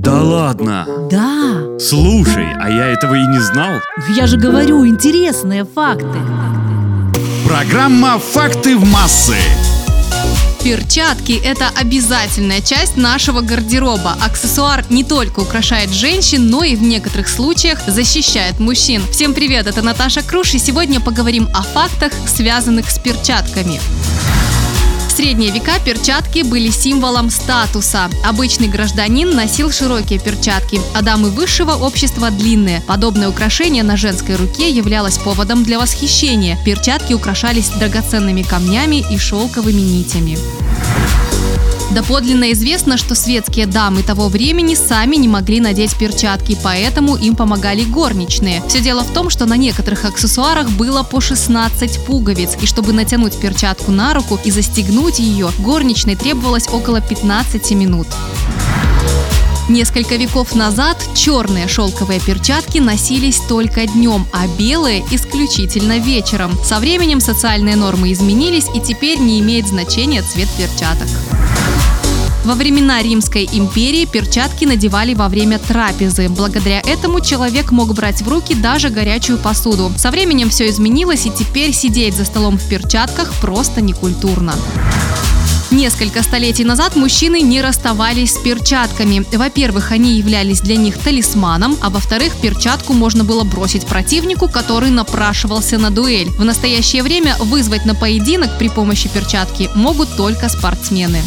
Да ладно? Да, Слушай, а я этого и не знал. я же говорю, интересные факты. Программа «Факты в массы». Перчатки – это обязательная часть нашего гардероба. Аксессуар не только украшает женщин, но и в некоторых случаях защищает мужчин. Всем привет, это Наташа Круш, и сегодня поговорим о фактах, связанных с перчатками. В средние века перчатки были символом статуса. Обычный гражданин носил широкие перчатки, а дамы высшего общества – длинные. Подобное украшение на женской руке являлось поводом для восхищения. Перчатки украшались драгоценными камнями и шелковыми нитями. Доподлинно известно, что светские дамы того времени сами не могли надеть перчатки, поэтому им помогали горничные. Все дело в том, что на некоторых аксессуарах было по 16 пуговиц, и чтобы натянуть перчатку на руку и застегнуть ее, горничной требовалось около 15 минут. Несколько веков назад черные шелковые перчатки носились только днем, а белые исключительно вечером. Со временем социальные нормы изменились, и теперь не имеет значения цвет перчаток. Во времена Римской империи перчатки надевали во время трапезы. Благодаря этому человек мог брать в руки даже горячую посуду. Со временем все изменилось, и теперь сидеть за столом в перчатках просто некультурно. Несколько столетий назад мужчины не расставались с перчатками. Во-первых, они являлись для них талисманом, а во-вторых, перчатку можно было бросить противнику, который напрашивался на дуэль. В настоящее время вызвать на поединок при помощи перчатки могут только спортсмены.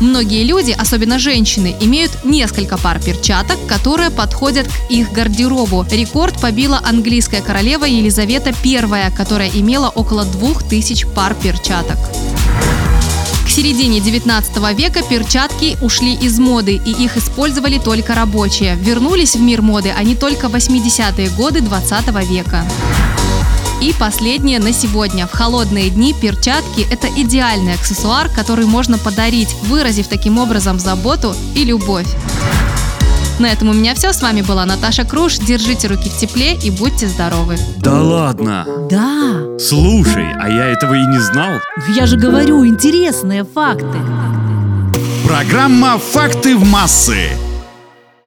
Многие люди, особенно женщины, имеют несколько пар перчаток, которые подходят к их гардеробу. Рекорд побила английская королева Елизавета I, которая имела около 2000 пар перчаток. К середине 19 века перчатки ушли из моды, и их использовали только рабочие. Вернулись в мир моды они только в 80-е годы 20 века. И последнее на сегодня. В холодные дни перчатки – это идеальный аксессуар, который можно подарить, выразив таким образом заботу и любовь. На этом у меня все. С вами была Наташа Круш. Держите руки в тепле и будьте здоровы. Да ладно? Да, Слушай, а я этого и не знал. я же говорю, интересные факты. Программа «Факты в массы».